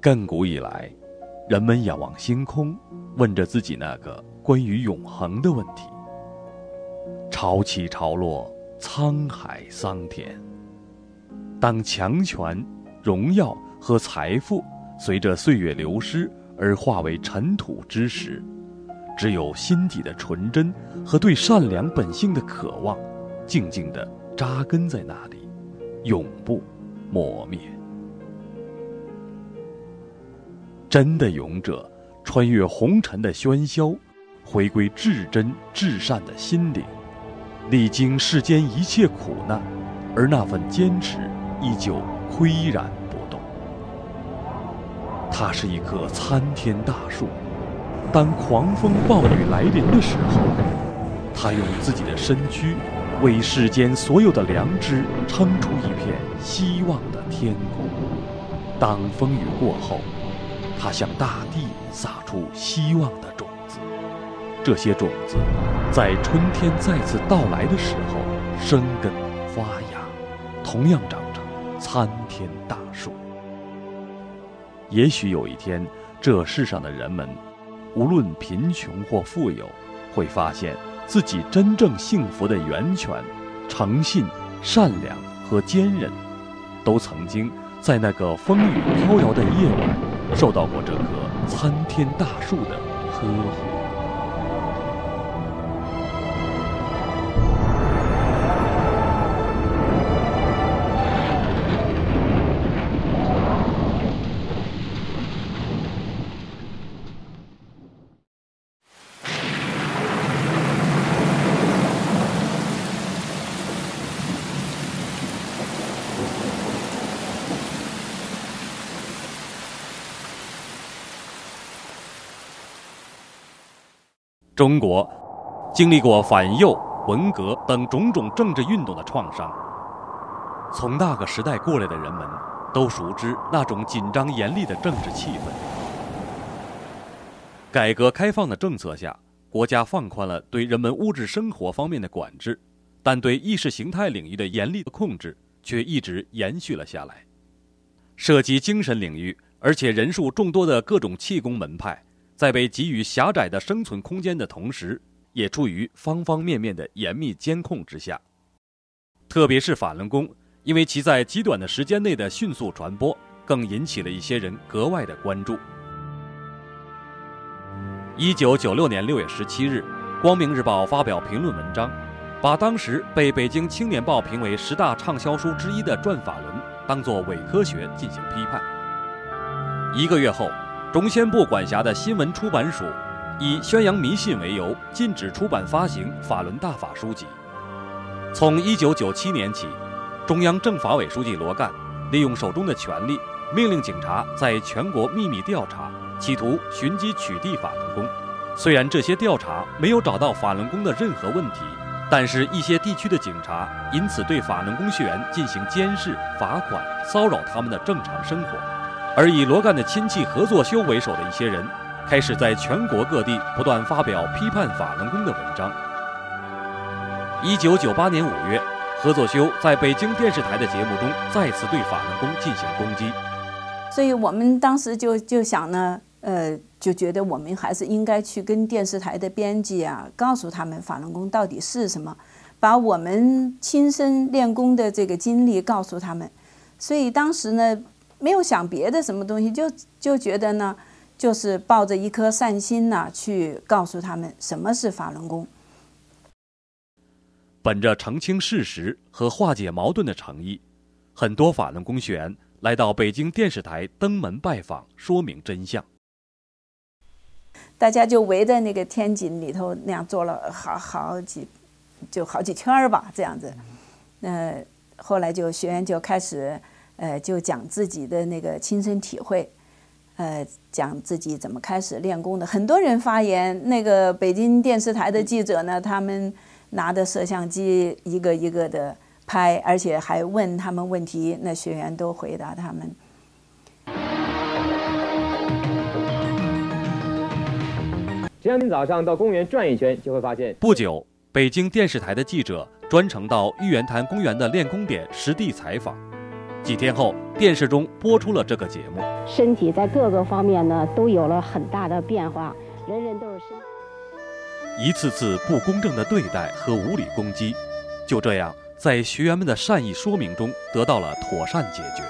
亘古以来，人们仰望星空，问着自己那个关于永恒的问题。潮起潮落，沧海桑田。当强权、荣耀和财富随着岁月流失而化为尘土之时，只有心底的纯真和对善良本性的渴望，静静地扎根在那里，永不磨灭。真的勇者，穿越红尘的喧嚣，回归至真至善的心灵，历经世间一切苦难，而那份坚持依旧岿然不动。它是一棵参天大树，当狂风暴雨来临的时候，它用自己的身躯，为世间所有的良知撑出一片希望的天空。当风雨过后，它向大地撒出希望的种子，这些种子在春天再次到来的时候生根发芽，同样长成参天大树。也许有一天，这世上的人们，无论贫穷或富有，会发现自己真正幸福的源泉——诚信、善良和坚韧，都曾经在那个风雨飘摇的夜晚。受到过这棵参天大树的呵护。中国经历过反右、文革等种种政治运动的创伤。从那个时代过来的人们，都熟知那种紧张严厉的政治气氛。改革开放的政策下，国家放宽了对人们物质生活方面的管制，但对意识形态领域的严厉的控制却一直延续了下来。涉及精神领域，而且人数众多的各种气功门派。在被给予狭窄的生存空间的同时，也处于方方面面的严密监控之下。特别是法轮功，因为其在极短的时间内的迅速传播，更引起了一些人格外的关注。一九九六年六月十七日，《光明日报》发表评论文章，把当时被《北京青年报》评为十大畅销书之一的《转法轮》当作伪科学进行批判。一个月后。中宣部管辖的新闻出版署，以宣扬迷信为由，禁止出版发行法轮大法书籍。从1997年起，中央政法委书记罗干利用手中的权力，命令警察在全国秘密调查，企图寻机取缔法轮功。虽然这些调查没有找到法轮功的任何问题，但是一些地区的警察因此对法轮功学员进行监视、罚款、骚扰他们的正常生活。而以罗干的亲戚何作修为首的一些人，开始在全国各地不断发表批判法轮功的文章。一九九八年五月，何作修在北京电视台的节目中再次对法轮功进行攻击。所以我们当时就就想呢，呃，就觉得我们还是应该去跟电视台的编辑啊，告诉他们法轮功到底是什么，把我们亲身练功的这个经历告诉他们。所以当时呢。没有想别的什么东西，就就觉得呢，就是抱着一颗善心呢，去告诉他们什么是法轮功。本着澄清事实和化解矛盾的诚意，很多法轮功学员来到北京电视台登门拜访，说明真相。大家就围在那个天井里头那样坐了好好几，就好几圈儿吧，这样子。那后来就学员就开始。呃，就讲自己的那个亲身体会，呃，讲自己怎么开始练功的。很多人发言，那个北京电视台的记者呢，他们拿着摄像机一个一个的拍，而且还问他们问题，那学员都回答他们。只要您早上到公园转一圈，就会发现。不久，北京电视台的记者专程到玉渊潭公园的练功点实地采访。几天后，电视中播出了这个节目。身体在各个方面呢都有了很大的变化，人人都是身。一次次不公正的对待和无理攻击，就这样在学员们的善意说明中得到了妥善解决。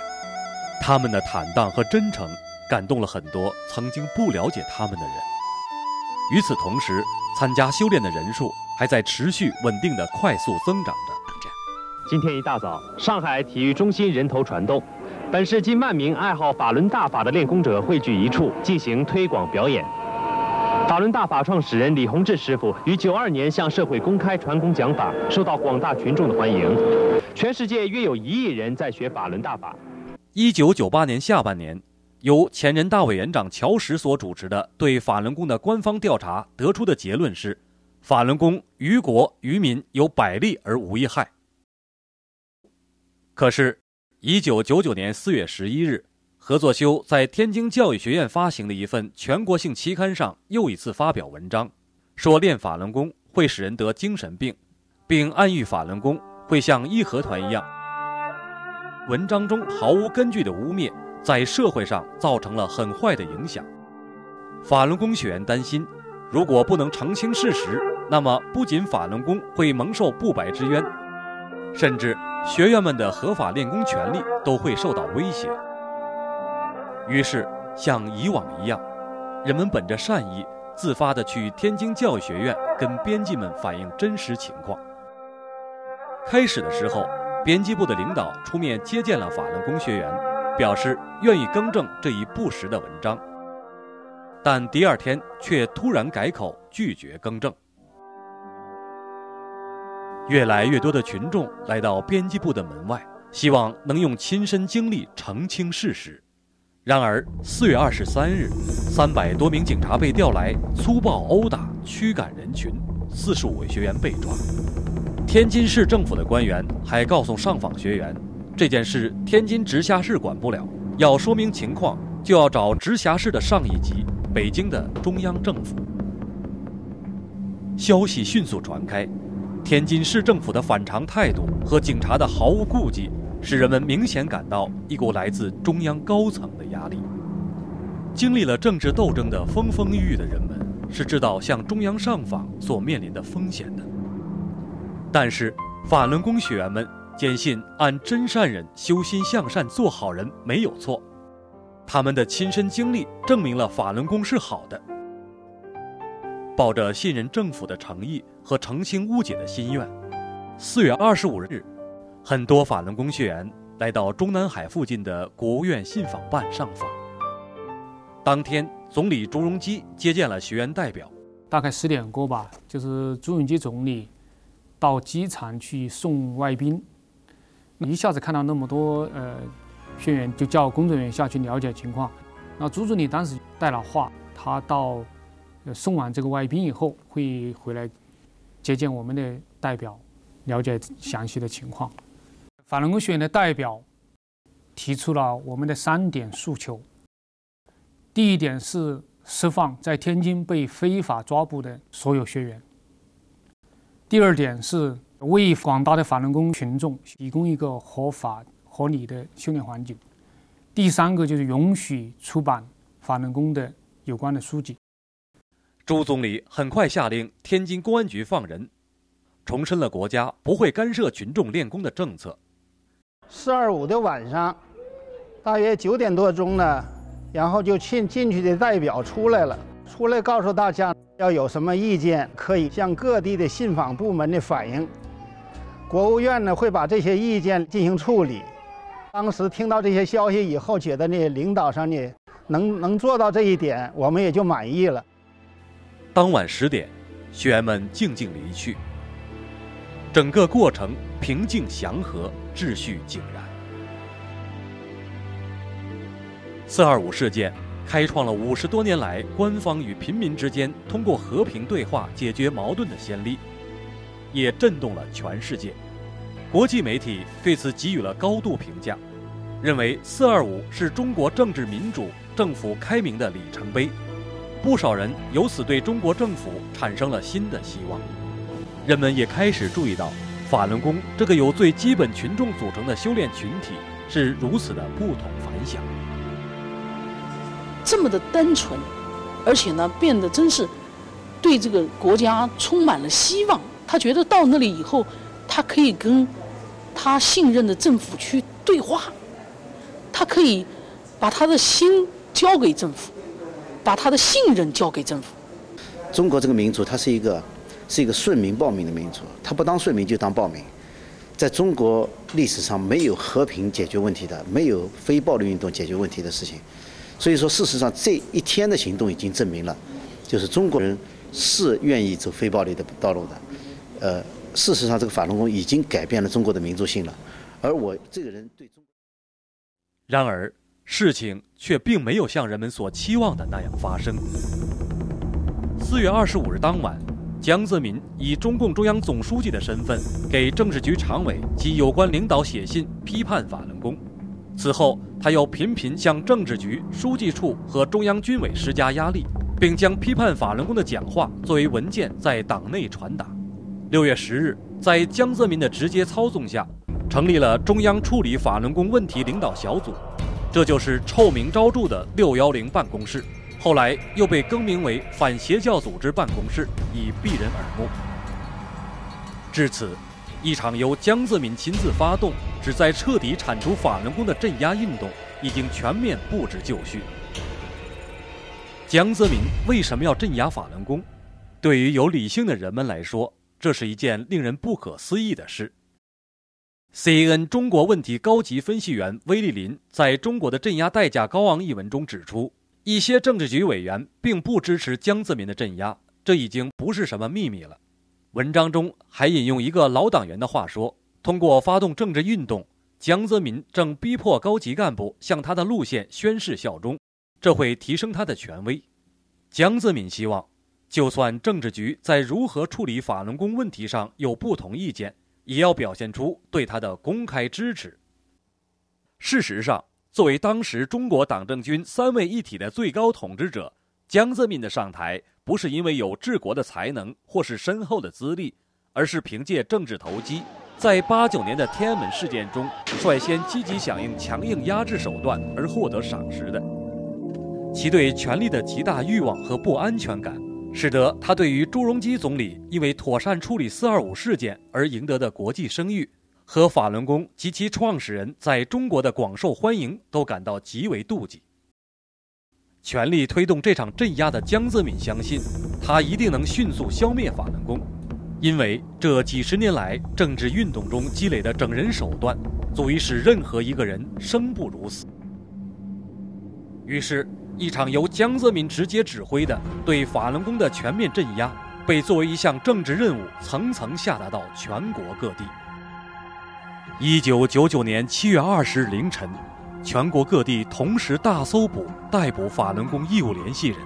他们的坦荡和真诚感动了很多曾经不了解他们的人。与此同时，参加修炼的人数还在持续稳定的快速增长着。今天一大早，上海体育中心人头攒动，本市近万名爱好法轮大法的练功者汇聚一处进行推广表演。法轮大法创始人李洪志师傅于九二年向社会公开传功讲法，受到广大群众的欢迎。全世界约有一亿人在学法轮大法。一九九八年下半年，由前人大委员长乔石所主持的对法轮功的官方调查得出的结论是：法轮功于国于民有百利而无一害。可是，一九九九年四月十一日，何作修在天津教育学院发行的一份全国性期刊上又一次发表文章，说练法轮功会使人得精神病，并暗喻法轮功会像义和团一样。文章中毫无根据的污蔑，在社会上造成了很坏的影响。法轮功学员担心，如果不能澄清事实，那么不仅法轮功会蒙受不白之冤，甚至。学员们的合法练功权利都会受到威胁。于是，像以往一样，人们本着善意，自发地去天津教育学院跟编辑们反映真实情况。开始的时候，编辑部的领导出面接见了法轮功学员，表示愿意更正这一不实的文章，但第二天却突然改口，拒绝更正。越来越多的群众来到编辑部的门外，希望能用亲身经历澄清事实。然而，四月二十三日，三百多名警察被调来，粗暴殴打、驱赶人群，四十五位学员被抓。天津市政府的官员还告诉上访学员，这件事天津直辖市管不了，要说明情况就要找直辖市的上一级——北京的中央政府。消息迅速传开。天津市政府的反常态度和警察的毫无顾忌，使人们明显感到一股来自中央高层的压力。经历了政治斗争的风风雨雨的人们是知道向中央上访所面临的风险的。但是法轮功学员们坚信按真善人、修心向善、做好人没有错，他们的亲身经历证明了法轮功是好的。抱着信任政府的诚意和澄清误解的心愿，四月二十五日，很多法轮功学员来到中南海附近的国务院信访办上访。当天，总理朱镕基接见了学员代表。大概十点过吧，就是朱镕基总理到机场去送外宾，一下子看到那么多呃学员，就叫工作人员下去了解情况。那朱总理当时带了话，他到。送完这个外宾以后，会回来接见我们的代表，了解详细的情况。法轮功学院的代表提出了我们的三点诉求：第一点是释放在天津被非法抓捕的所有学员；第二点是为广大的法轮功群众提供一个合法合理的修炼环境；第三个就是允许出版法轮功的有关的书籍。朱总理很快下令天津公安局放人，重申了国家不会干涉群众练功的政策。四二五的晚上，大约九点多钟呢，然后就进进去的代表出来了，出来告诉大家要有什么意见可以向各地的信访部门的反映，国务院呢会把这些意见进行处理。当时听到这些消息以后，觉得呢领导上呢能能做到这一点，我们也就满意了。当晚十点，学员们静静离去。整个过程平静祥和，秩序井然。四二五事件开创了五十多年来官方与平民之间通过和平对话解决矛盾的先例，也震动了全世界。国际媒体对此给予了高度评价，认为四二五是中国政治民主、政府开明的里程碑。不少人由此对中国政府产生了新的希望，人们也开始注意到，法轮功这个由最基本群众组成的修炼群体，是如此的不同凡响。这么的单纯，而且呢，变得真是对这个国家充满了希望。他觉得到那里以后，他可以跟他信任的政府去对话，他可以把他的心交给政府，把他的信任交给政府。中国这个民族，它是一个是一个顺民暴民的民族，他不当顺民就当暴民。在中国历史上，没有和平解决问题的，没有非暴力运动解决问题的事情。所以说，事实上这一天的行动已经证明了，就是中国人是愿意走非暴力的道路的。呃，事实上，这个法轮功已经改变了中国的民族性了。而我这个人对中，然而事情却并没有像人们所期望的那样发生。四月二十五日当晚，江泽民以中共中央总书记的身份给政治局常委及有关领导写信批判法轮功。此后，他又频频向政治局、书记处和中央军委施加压力，并将批判法轮功的讲话作为文件在党内传达。六月十日，在江泽民的直接操纵下，成立了中央处理法轮功问题领导小组，这就是臭名昭著的“六幺零”办公室，后来又被更名为反邪教组织办公室，以避人耳目。至此。一场由江泽民亲自发动、旨在彻底铲除法轮功的镇压运动，已经全面布置就绪。江泽民为什么要镇压法轮功？对于有理性的人们来说，这是一件令人不可思议的事。CNN 中国问题高级分析员威利林在中国的镇压代价高昂一文中指出，一些政治局委员并不支持江泽民的镇压，这已经不是什么秘密了。文章中还引用一个老党员的话说：“通过发动政治运动，江泽民正逼迫高级干部向他的路线宣誓效忠，这会提升他的权威。”江泽民希望，就算政治局在如何处理法轮功问题上有不同意见，也要表现出对他的公开支持。事实上，作为当时中国党政军三位一体的最高统治者，江泽民的上台。不是因为有治国的才能或是深厚的资历，而是凭借政治投机，在八九年的天安门事件中率先积极响应强硬压制手段而获得赏识的。其对权力的极大欲望和不安全感，使得他对于朱镕基总理因为妥善处理“四二五”事件而赢得的国际声誉，和法轮功及其创始人在中国的广受欢迎都感到极为妒忌。全力推动这场镇压的江泽民相信，他一定能迅速消灭法轮功，因为这几十年来政治运动中积累的整人手段，足以使任何一个人生不如死。于是，一场由江泽民直接指挥的对法轮功的全面镇压，被作为一项政治任务层层下达到全国各地。一九九九年七月二十日凌晨。全国各地同时大搜捕、逮捕法轮功义务联系人。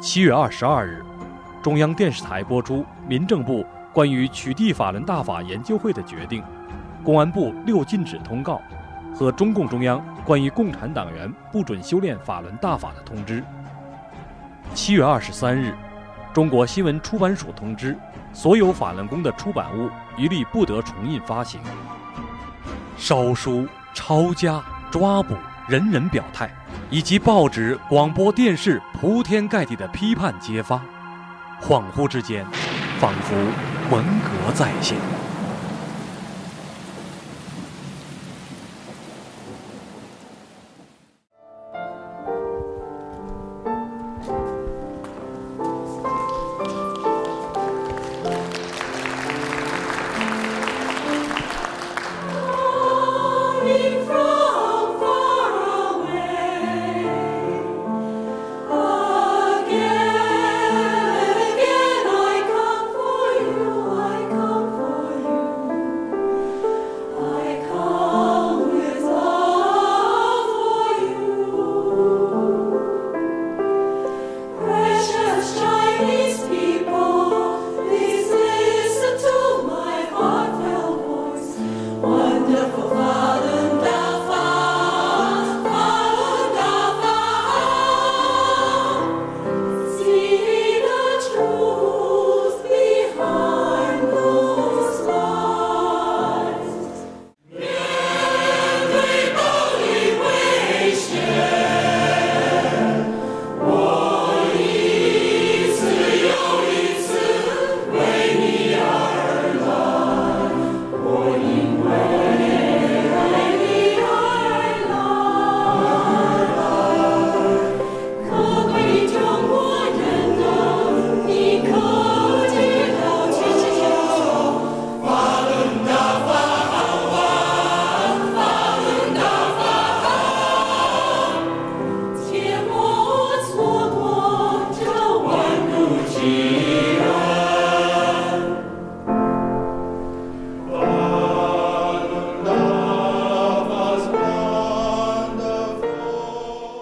七月二十二日，中央电视台播出民政部关于取缔法轮大法研究会的决定，公安部六禁止通告和中共中央关于共产党员不准修炼法轮大法的通知。七月二十三日，中国新闻出版署通知，所有法轮功的出版物一律不得重印发行。烧书、抄家。抓捕，人人表态，以及报纸、广播电视铺天盖地的批判揭发，恍惚之间，仿佛文革再现。